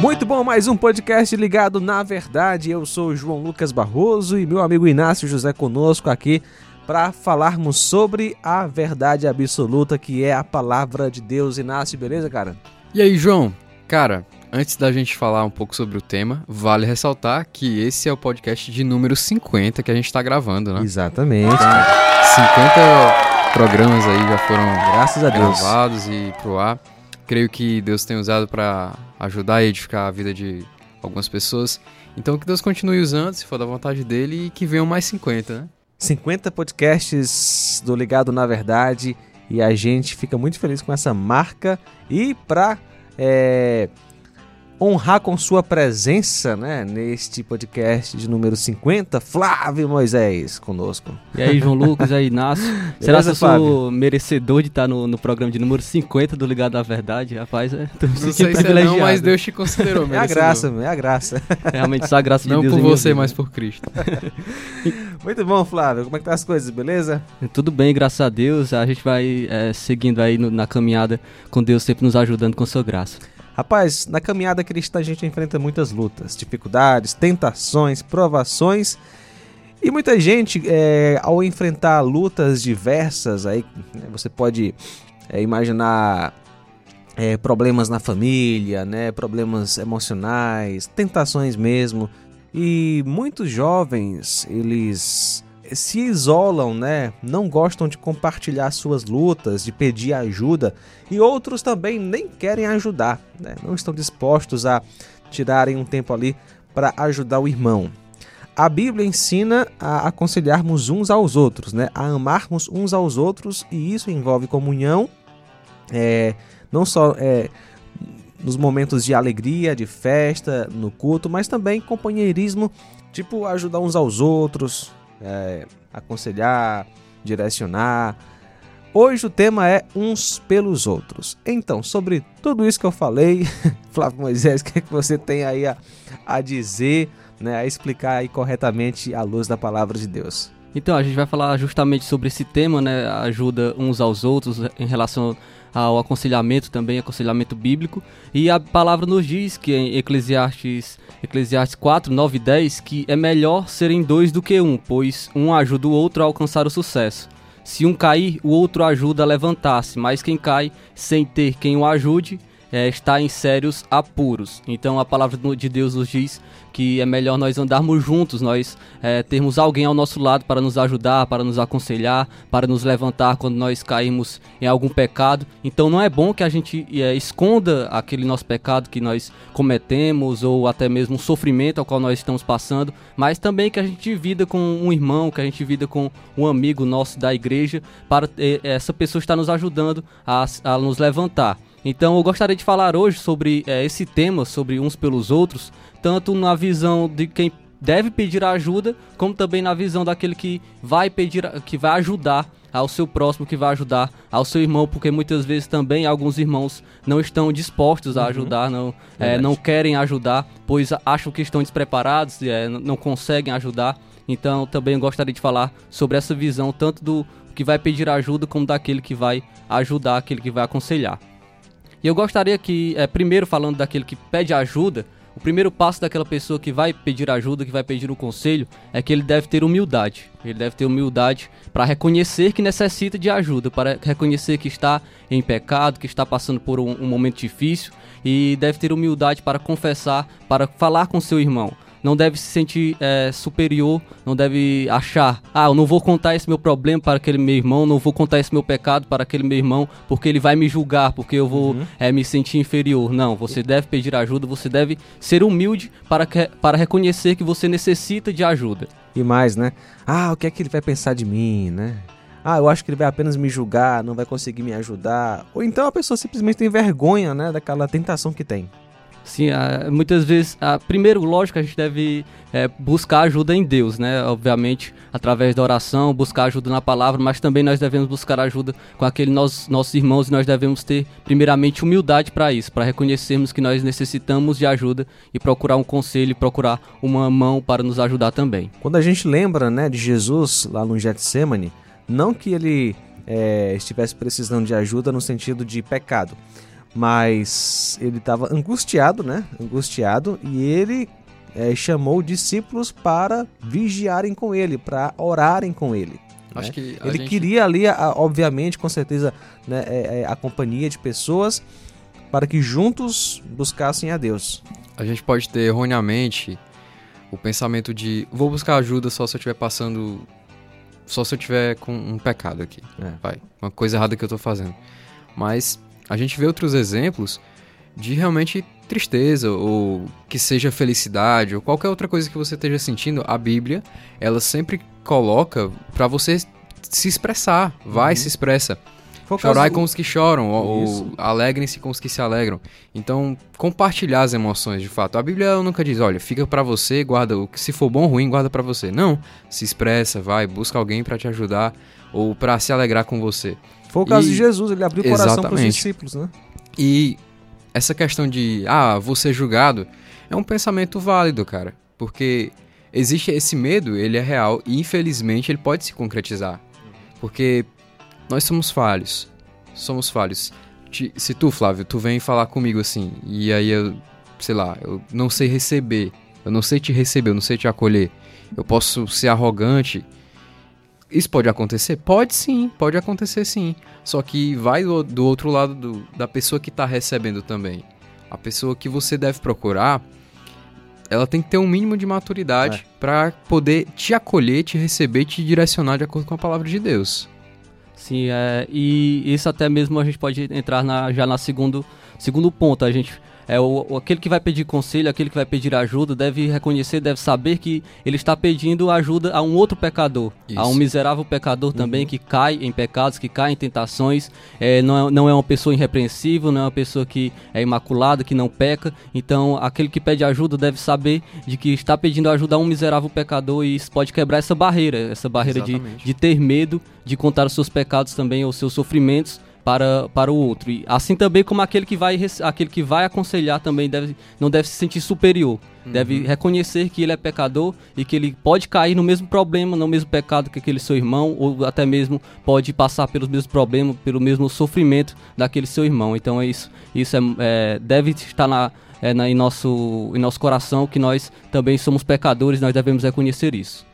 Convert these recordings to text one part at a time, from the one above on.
Muito bom, mais um podcast ligado na verdade. Eu sou o João Lucas Barroso e meu amigo Inácio José conosco aqui para falarmos sobre a verdade absoluta que é a palavra de Deus. Inácio, beleza, cara? E aí, João? Cara, antes da gente falar um pouco sobre o tema, vale ressaltar que esse é o podcast de número 50 que a gente está gravando, né? Exatamente. 50 programas aí já foram Graças a Deus. gravados e pro ar. Creio que Deus tem usado para ajudar e edificar a vida de algumas pessoas. Então que Deus continue usando, se for da vontade dele, e que venham mais 50, né? 50 podcasts do Ligado na Verdade e a gente fica muito feliz com essa marca e para honrar com sua presença né, neste podcast de número 50, Flávio Moisés conosco. E aí, João Lucas, e aí, Inácio. Será que eu sou merecedor de estar no, no programa de número 50 do Ligado à Verdade? Rapaz, é, tô me Não sei se é não, privilegiado. mas Deus te considerou, É a merecedor. graça, é a graça. Realmente, só a graça Não de Deus por em minha você, vida. mas por Cristo. Muito bom, Flávio. Como é que tá as coisas, beleza? Tudo bem, graças a Deus. A gente vai é, seguindo aí no- na caminhada com Deus sempre nos ajudando com sua graça. Rapaz, na caminhada cristã a gente enfrenta muitas lutas, dificuldades, tentações, provações. E muita gente, é, ao enfrentar lutas diversas, aí né, você pode é, imaginar é, problemas na família, né, problemas emocionais, tentações mesmo. E muitos jovens, eles se isolam, né? Não gostam de compartilhar suas lutas, de pedir ajuda, e outros também nem querem ajudar, né? Não estão dispostos a tirarem um tempo ali para ajudar o irmão. A Bíblia ensina a aconselharmos uns aos outros, né? A amarmos uns aos outros, e isso envolve comunhão, é, não só é, nos momentos de alegria, de festa, no culto, mas também companheirismo, tipo ajudar uns aos outros, é, aconselhar, direcionar. Hoje o tema é uns pelos outros. Então, sobre tudo isso que eu falei, Flávio Moisés, o que, é que você tem aí a, a dizer, né, a explicar aí corretamente à luz da palavra de Deus? Então, a gente vai falar justamente sobre esse tema, né? Ajuda uns aos outros em relação ao aconselhamento também, aconselhamento bíblico. E a palavra nos diz que em Eclesiastes, Eclesiastes 4, 9 e 10, que é melhor serem dois do que um, pois um ajuda o outro a alcançar o sucesso. Se um cair, o outro ajuda a levantar-se, mas quem cai sem ter quem o ajude é, está em sérios apuros. Então a palavra de Deus nos diz que é melhor nós andarmos juntos, nós é, termos alguém ao nosso lado para nos ajudar, para nos aconselhar, para nos levantar quando nós caímos em algum pecado. Então não é bom que a gente é, esconda aquele nosso pecado que nós cometemos ou até mesmo um sofrimento ao qual nós estamos passando, mas também que a gente vida com um irmão, que a gente vida com um amigo nosso da igreja, para eh, essa pessoa estar nos ajudando a, a nos levantar. Então eu gostaria de falar hoje sobre eh, esse tema, sobre uns pelos outros, tanto na visão de quem deve pedir ajuda, como também na visão daquele que vai pedir, que vai ajudar ao seu próximo, que vai ajudar ao seu irmão, porque muitas vezes também alguns irmãos não estão dispostos a ajudar, não, eh, Verdade. não querem ajudar, pois acham que estão despreparados, n- não conseguem ajudar. Então também gostaria de falar sobre essa visão, tanto do que vai pedir ajuda, como daquele que vai ajudar, aquele que vai aconselhar. E eu gostaria que, é, primeiro falando daquele que pede ajuda, o primeiro passo daquela pessoa que vai pedir ajuda, que vai pedir um conselho, é que ele deve ter humildade. Ele deve ter humildade para reconhecer que necessita de ajuda, para reconhecer que está em pecado, que está passando por um, um momento difícil e deve ter humildade para confessar, para falar com seu irmão. Não deve se sentir é, superior, não deve achar, ah, eu não vou contar esse meu problema para aquele meu irmão, não vou contar esse meu pecado para aquele meu irmão, porque ele vai me julgar, porque eu vou é, me sentir inferior. Não, você deve pedir ajuda, você deve ser humilde para, que, para reconhecer que você necessita de ajuda. E mais, né? Ah, o que é que ele vai pensar de mim, né? Ah, eu acho que ele vai apenas me julgar, não vai conseguir me ajudar. Ou então a pessoa simplesmente tem vergonha, né, daquela tentação que tem. Sim, muitas vezes, primeiro, lógico, a gente deve é, buscar ajuda em Deus, né? Obviamente, através da oração, buscar ajuda na palavra, mas também nós devemos buscar ajuda com aqueles nossos, irmãos e nós devemos ter, primeiramente, humildade para isso, para reconhecermos que nós necessitamos de ajuda e procurar um conselho, procurar uma mão para nos ajudar também. Quando a gente lembra, né, de Jesus lá no Getsemane, não que ele é, estivesse precisando de ajuda no sentido de pecado, mas ele estava angustiado, né? Angustiado e ele é, chamou discípulos para vigiarem com ele, para orarem com ele. Acho né? que Ele gente- queria ali, obviamente, com certeza, né, é, é, a companhia de pessoas para que juntos buscassem a Deus. a gente pode ter erroneamente o pensamento de vou buscar ajuda só se eu estiver passando. Só se eu tiver com um pecado aqui. É. Vai. Uma coisa errada que eu tô fazendo. Mas a gente vê outros exemplos de realmente tristeza ou que seja felicidade ou qualquer outra coisa que você esteja sentindo. A Bíblia, ela sempre coloca pra você se expressar. Vai, Uhum. se expressa. Chorai com os que choram, ou, ou alegrem-se com os que se alegram. Então, compartilhar as emoções, de fato. A Bíblia nunca diz, olha, fica pra você, guarda o que se for bom ou ruim, guarda pra você. Não, se expressa, vai, busca alguém pra te ajudar ou pra se alegrar com você. Foi o caso E- de Jesus, ele abriu o coração para os discípulos, né? E essa questão de, ah, vou ser julgado, é um pensamento válido, cara. Porque existe esse medo, ele é real e infelizmente ele pode se concretizar. Porque nós somos falhos. Somos falhos. Se tu, Flávio, tu vem falar comigo assim, e aí eu, sei lá, eu não sei receber, eu não sei te receber, eu não sei te acolher, eu posso ser arrogante. Isso pode acontecer? Pode sim, pode acontecer sim. Só que vai do, do outro lado do- da pessoa que tá recebendo também. A pessoa que você deve procurar, ela tem que ter um mínimo de maturidade pra poder te acolher, te receber, te direcionar de acordo com a palavra de Deus. Sim, é, e isso até mesmo a gente pode entrar na- já na segundo, segundo ponto. A gente é o, o- aquele que vai pedir conselho, aquele que vai pedir ajuda, deve reconhecer, deve saber que ele está pedindo ajuda a um outro pecador, a um Isso. miserável pecador também que cai em pecados, que cai em tentações. É, não, é, não é uma pessoa irrepreensível, não é uma pessoa que é imaculada, que não peca. Então, aquele que pede ajuda deve saber de que está pedindo ajuda a um miserável pecador e isso pode quebrar essa barreira, essa barreira de, Exatamente. de ter medo de contar os seus pecados também, ou seus sofrimentos para, para o outro. E assim também como aquele que vai aquele que vai aconselhar também deve, não deve se sentir superior. Deve reconhecer que ele é pecador e que ele pode cair no mesmo problema, no mesmo pecado que aquele seu irmão, ou até mesmo pode passar pelos mesmos problemas, pelo mesmo sofrimento daquele seu irmão. Então é isso, isso é, é, deve estar na, é, na- em, nosso, em nosso coração que nós também somos pecadores, nós devemos reconhecer isso.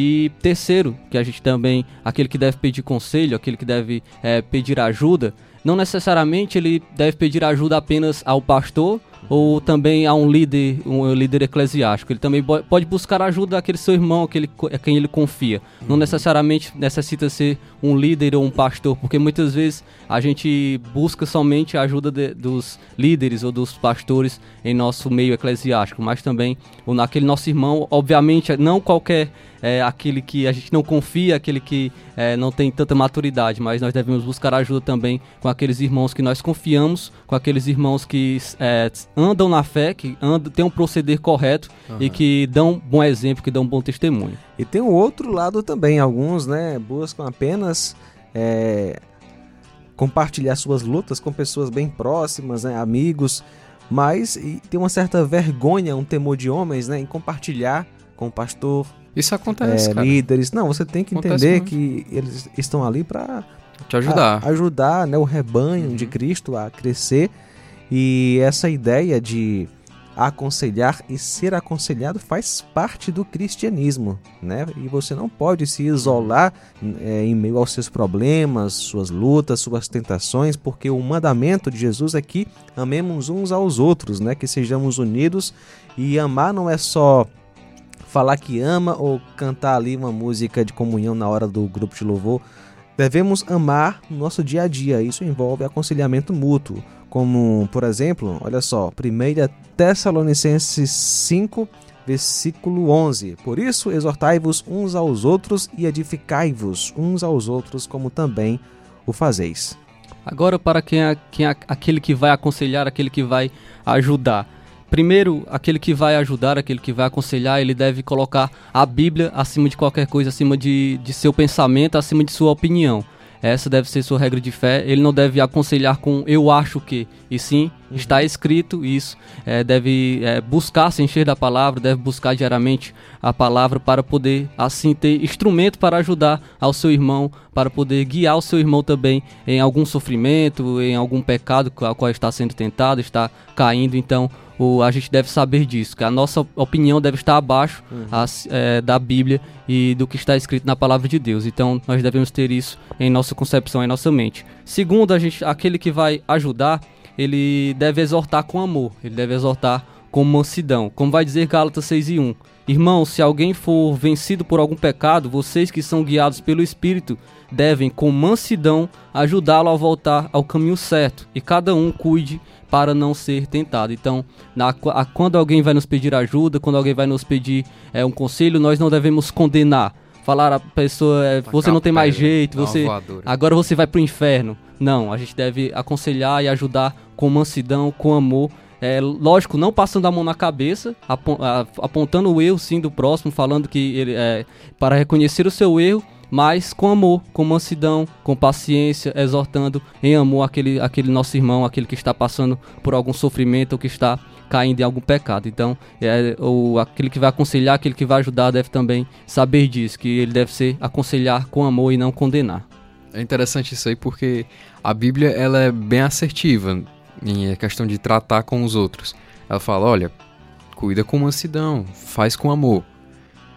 E terceiro, que a gente também, aquele que deve pedir conselho, aquele que deve é, pedir ajuda, não necessariamente ele deve pedir ajuda apenas ao pastor ou também a um líder, um líder eclesiástico. Ele também pode buscar ajuda daquele seu irmão, aquele a quem ele confia. Não necessariamente necessita ser um líder ou um pastor, porque muitas vezes a gente busca somente a ajuda de- dos líderes ou dos pastores em nosso meio eclesiástico, mas também o naquele nosso irmão, obviamente, não qualquer é, aquele que a gente não confia, aquele que é, não tem tanta maturidade, mas nós devemos buscar ajuda também com aqueles irmãos que nós confiamos, com aqueles irmãos que é, andam na fé, que andam, têm um proceder correto e que dão bom exemplo, que dão bom testemunho. E tem o outro lado também. Alguns, né, buscam apenas é, compartilhar suas lutas com pessoas bem próximas, né, amigos, mas e tem uma certa vergonha, um temor de homens, né, em compartilhar com o pastor, Isso acontece, é, cara. líderes. Não, você tem que Acontece entender muito. que eles estão ali para Te ajudar. a- ajudar né, o rebanho de Cristo a crescer. E essa ideia de aconselhar e ser aconselhado faz parte do cristianismo, né? E você não pode se isolar é, em meio aos seus problemas, suas lutas, suas tentações, porque o mandamento de Jesus é que amemos uns aos outros, né? Que sejamos unidos e amar não é só falar que ama ou cantar ali uma música de comunhão na hora do grupo de louvor. Devemos amar no nosso dia a dia. Isso envolve aconselhamento mútuo, como, por exemplo, olha só, 1 Tessalonicenses 5, versículo 11. Por isso, exortai-vos uns aos outros e edificai-vos uns aos outros, como também o fazeis. Agora, para quem é, quem é aquele que vai aconselhar, aquele que vai ajudar. Primeiro, aquele que vai ajudar, aquele que vai aconselhar, ele deve colocar a Bíblia acima de qualquer coisa, acima de, de seu pensamento, acima de sua opinião. Essa deve ser sua regra de fé. Ele não deve aconselhar com eu acho que, e sim Uhum. Está escrito isso. É, deve é, buscar se encher da palavra, deve buscar diariamente a palavra para poder, assim, ter instrumento para ajudar ao seu irmão, para poder guiar o seu irmão também em algum sofrimento, em algum pecado ao qual está sendo tentado, está caindo. Então, o, a gente deve saber disso, que a nossa opinião deve estar abaixo uhum. é, da Bíblia e do que está escrito na palavra de Deus. Então, nós devemos ter isso em nossa concepção, em nossa mente. Segundo, a gente, aquele que vai ajudar, ele deve exortar com amor, ele deve exortar com mansidão. Como vai dizer Gálatas 6 e 1. Irmão, se alguém for vencido por algum pecado, vocês que são guiados pelo Espírito devem, com mansidão, ajudá-lo a voltar ao caminho certo, e cada um cuide para não ser tentado. Então, na, a, quando alguém vai nos pedir ajuda, quando alguém vai nos pedir é, um conselho, nós não devemos condenar. Falar a pessoa, é, você não tem mais jeito, você agora você vai para o inferno. Não, a gente deve aconselhar e ajudar com mansidão, com amor. É, lógico, não passando a mão na cabeça, apontando o erro sim do próximo, falando que ele é para reconhecer o seu erro mas com amor, com mansidão, com paciência, exortando em amor aquele, aquele nosso irmão, aquele que está passando por algum sofrimento ou que está caindo em algum pecado. Então, é, o, aquele que vai aconselhar, aquele que vai ajudar, deve também saber disso, que ele deve ser aconselhar com amor e não condenar. É interessante isso aí porque a Bíblia ela é bem assertiva em questão de tratar com os outros. Ela fala, olha, cuida com mansidão, faz com amor.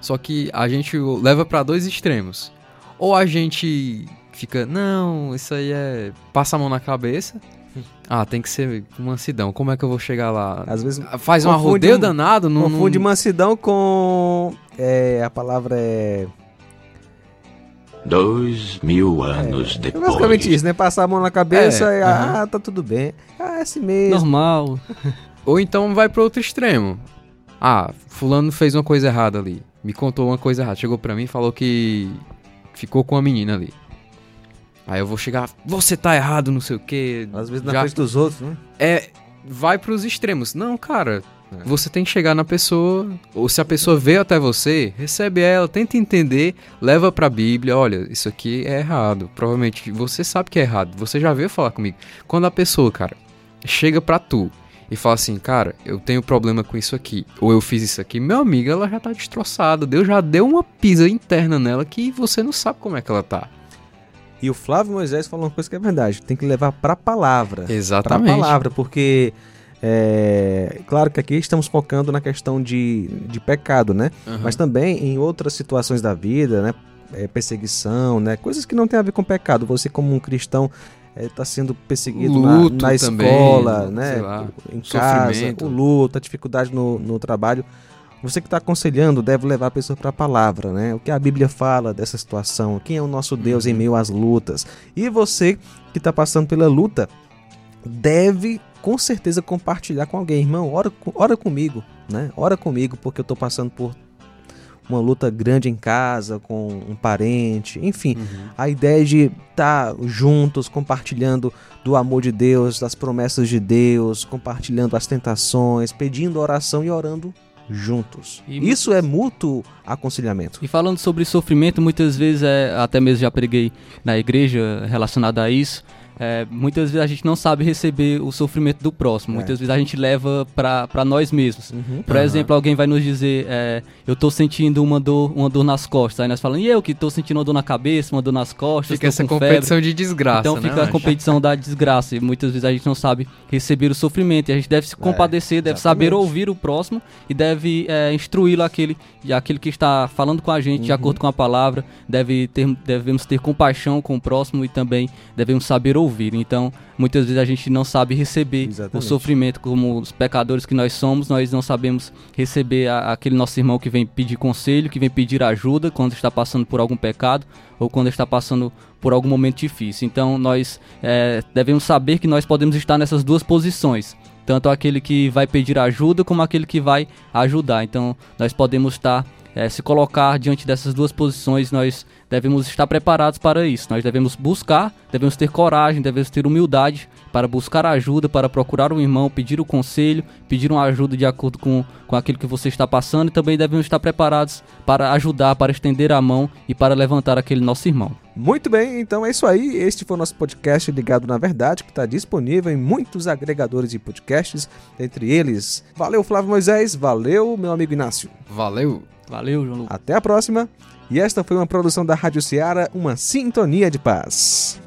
Só que a gente leva para dois extremos. Ou a gente fica, não, isso aí é. passa a mão na cabeça. Ah, tem que ser mansidão. Como é que eu vou chegar lá? Às vezes faz um arrodeio danado. Não, confunde mansidão com. É, a palavra é. Dois mil anos é, depois. É basicamente isso, né? Passar a mão na cabeça é, e, ah, tá tudo bem. Ah, é assim mesmo. Normal. Ou então vai pro outro extremo. Ah, fulano fez uma coisa errada ali me contou uma coisa errada. Chegou pra mim e falou que ficou com a menina ali. Aí eu vou chegar, você tá errado, não sei o quê. Às vezes na Já... frente dos outros, né? É, vai pros extremos. Não, cara. Você tem que chegar na pessoa, ou se a pessoa veio até você, recebe ela, tenta entender, leva pra Bíblia, olha, isso aqui é errado. Provavelmente você sabe que é errado, você já veio falar comigo. Quando a pessoa, cara, chega pra tu e fala assim, cara, eu tenho problema com isso aqui, ou eu fiz isso aqui, meu amigo, ela já tá destroçada. Deus já deu uma pisa interna nela que você não sabe como é que ela tá. E o Flávio Moisés falou uma coisa que é verdade, tem que levar pra palavra. Exatamente. Pra palavra, porque é, claro que aqui estamos focando na questão de, de pecado, né? Uhum. Mas também em outras situações da vida, né? É, perseguição, né? Coisas que não tem a ver com pecado. Você como um cristão está é, sendo perseguido luto na, na escola, também, né? Lá, em casa, o luto, a dificuldade no, no trabalho. Você que está aconselhando deve levar a pessoa para a palavra, né? O que a Bíblia fala dessa situação, quem é o nosso Deus uhum. em meio às lutas. E você que está passando pela luta deve com certeza compartilhar com alguém, irmão. Ora, ora comigo, né? Ora comigo porque eu estou passando por uma luta grande em casa com um parente, enfim, uhum. a ideia de estar tá juntos, compartilhando do amor de Deus, das promessas de Deus, compartilhando as tentações, pedindo oração e orando juntos. E Isso é mútuo aconselhamento. E falando sobre sofrimento, muitas vezes é, até mesmo já preguei na igreja relacionado a isso. É, muitas vezes a gente não sabe receber o sofrimento do próximo. É. Muitas vezes a gente leva para nós mesmos. Uhum. Por uhum. exemplo, alguém vai nos dizer: é, Eu tô sentindo uma dor, uma dor nas costas. Aí nós falamos: E eu que tô sentindo uma dor na cabeça, uma dor nas costas. Fica essa competição febre. de desgraça. Então fica né, a competição da desgraça. E muitas vezes a gente não sabe receber o sofrimento. E a gente deve se é, compadecer, deve saber ouvir o próximo e deve é, instruí-lo aquele, aquele que está falando com a gente uhum. de acordo com a palavra. Deve ter, devemos ter compaixão com o próximo e também devemos saber ouvir ouvir. Então, muitas vezes a gente não sabe receber Exatamente. o sofrimento como os pecadores que nós somos, nós não sabemos receber a, aquele nosso irmão que vem pedir conselho, que vem pedir ajuda quando está passando por algum pecado ou quando está passando por algum momento difícil. Então, nós é, devemos saber que nós podemos estar nessas duas posições tanto aquele que vai pedir ajuda como aquele que vai ajudar. Então, nós podemos estar é, se colocar diante dessas duas posições, nós devemos estar preparados para isso. Nós devemos buscar, devemos ter coragem, devemos ter humildade para buscar ajuda, para procurar um irmão, pedir o conselho, pedir uma ajuda de acordo com, com aquilo que você está passando e também devemos estar preparados para ajudar, para estender a mão e para levantar aquele nosso irmão. Muito bem, então é isso aí. Este foi o nosso podcast Ligado na Verdade, que está disponível em muitos agregadores de podcasts, entre eles. Valeu, Flávio Moisés. Valeu, meu amigo Inácio. Valeu! Valeu, João Lucas. Até a próxima. E esta foi uma produção da Rádio Ceará, uma sintonia de paz.